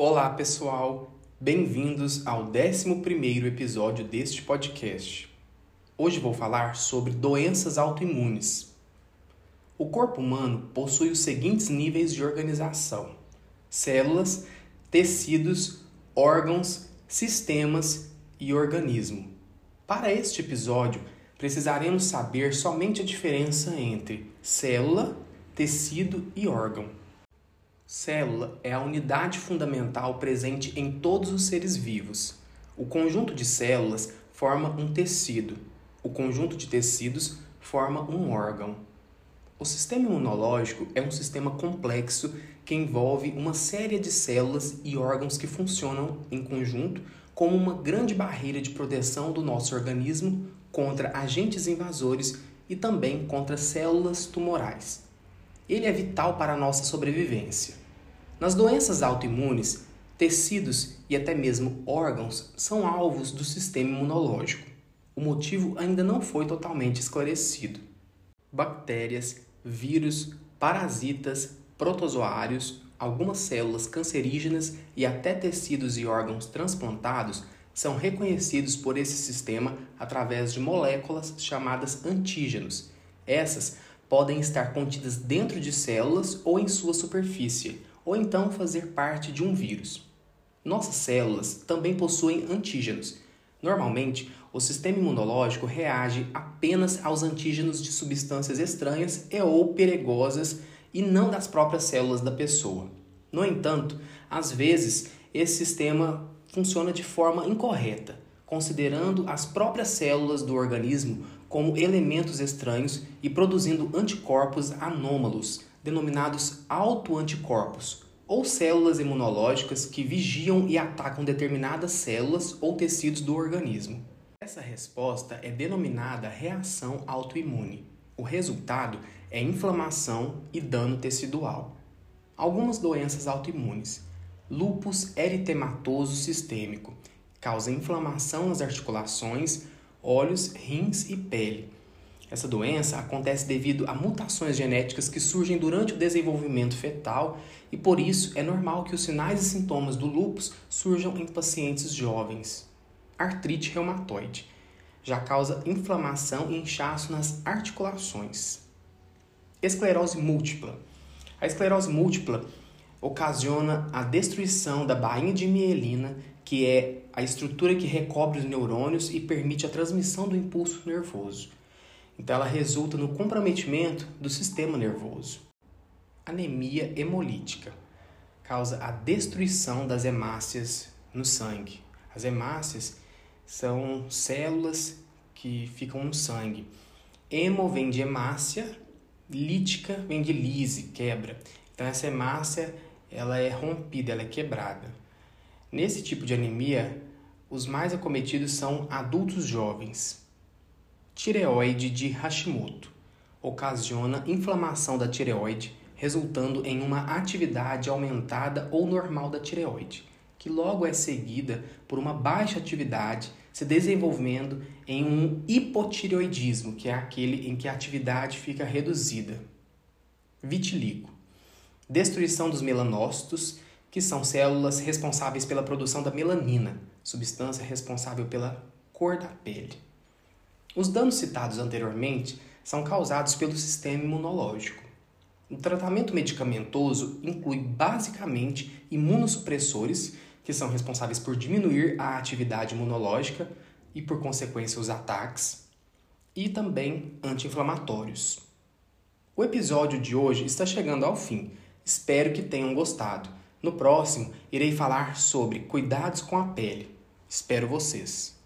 Olá, pessoal! Bem-vindos ao 11 episódio deste podcast. Hoje vou falar sobre doenças autoimunes. O corpo humano possui os seguintes níveis de organização: células, tecidos, órgãos, sistemas e organismo. Para este episódio, precisaremos saber somente a diferença entre célula, tecido e órgão. Célula é a unidade fundamental presente em todos os seres vivos. O conjunto de células forma um tecido. O conjunto de tecidos forma um órgão. O sistema imunológico é um sistema complexo que envolve uma série de células e órgãos que funcionam em conjunto como uma grande barreira de proteção do nosso organismo contra agentes invasores e também contra células tumorais. Ele é vital para a nossa sobrevivência. Nas doenças autoimunes, tecidos e até mesmo órgãos são alvos do sistema imunológico. O motivo ainda não foi totalmente esclarecido. Bactérias, vírus, parasitas, protozoários, algumas células cancerígenas e até tecidos e órgãos transplantados são reconhecidos por esse sistema através de moléculas chamadas antígenos. Essas podem estar contidas dentro de células ou em sua superfície, ou então fazer parte de um vírus. Nossas células também possuem antígenos. Normalmente, o sistema imunológico reage apenas aos antígenos de substâncias estranhas e ou perigosas e não das próprias células da pessoa. No entanto, às vezes esse sistema funciona de forma incorreta, considerando as próprias células do organismo como elementos estranhos e produzindo anticorpos anômalos denominados autoanticorpos, ou células imunológicas que vigiam e atacam determinadas células ou tecidos do organismo. Essa resposta é denominada reação autoimune. O resultado é inflamação e dano tecidual. Algumas doenças autoimunes. Lúpus eritematoso sistêmico causa inflamação nas articulações, olhos, rins e pele essa doença acontece devido a mutações genéticas que surgem durante o desenvolvimento fetal e por isso é normal que os sinais e sintomas do lúpus surjam em pacientes jovens. Artrite reumatoide já causa inflamação e inchaço nas articulações. Esclerose múltipla. A esclerose múltipla ocasiona a destruição da bainha de mielina, que é a estrutura que recobre os neurônios e permite a transmissão do impulso nervoso. Então, ela resulta no comprometimento do sistema nervoso. Anemia hemolítica causa a destruição das hemácias no sangue. As hemácias são células que ficam no sangue. Hemo vem de hemácia, lítica vem de lise, quebra. Então essa hemácia ela é rompida, ela é quebrada. Nesse tipo de anemia, os mais acometidos são adultos jovens. Tireoide de Hashimoto ocasiona inflamação da tireoide, resultando em uma atividade aumentada ou normal da tireoide, que logo é seguida por uma baixa atividade, se desenvolvendo em um hipotireoidismo, que é aquele em que a atividade fica reduzida. Vitiligo destruição dos melanócitos, que são células responsáveis pela produção da melanina, substância responsável pela cor da pele. Os danos citados anteriormente são causados pelo sistema imunológico. O tratamento medicamentoso inclui basicamente imunossupressores, que são responsáveis por diminuir a atividade imunológica e, por consequência, os ataques, e também anti-inflamatórios. O episódio de hoje está chegando ao fim. Espero que tenham gostado. No próximo, irei falar sobre cuidados com a pele. Espero vocês.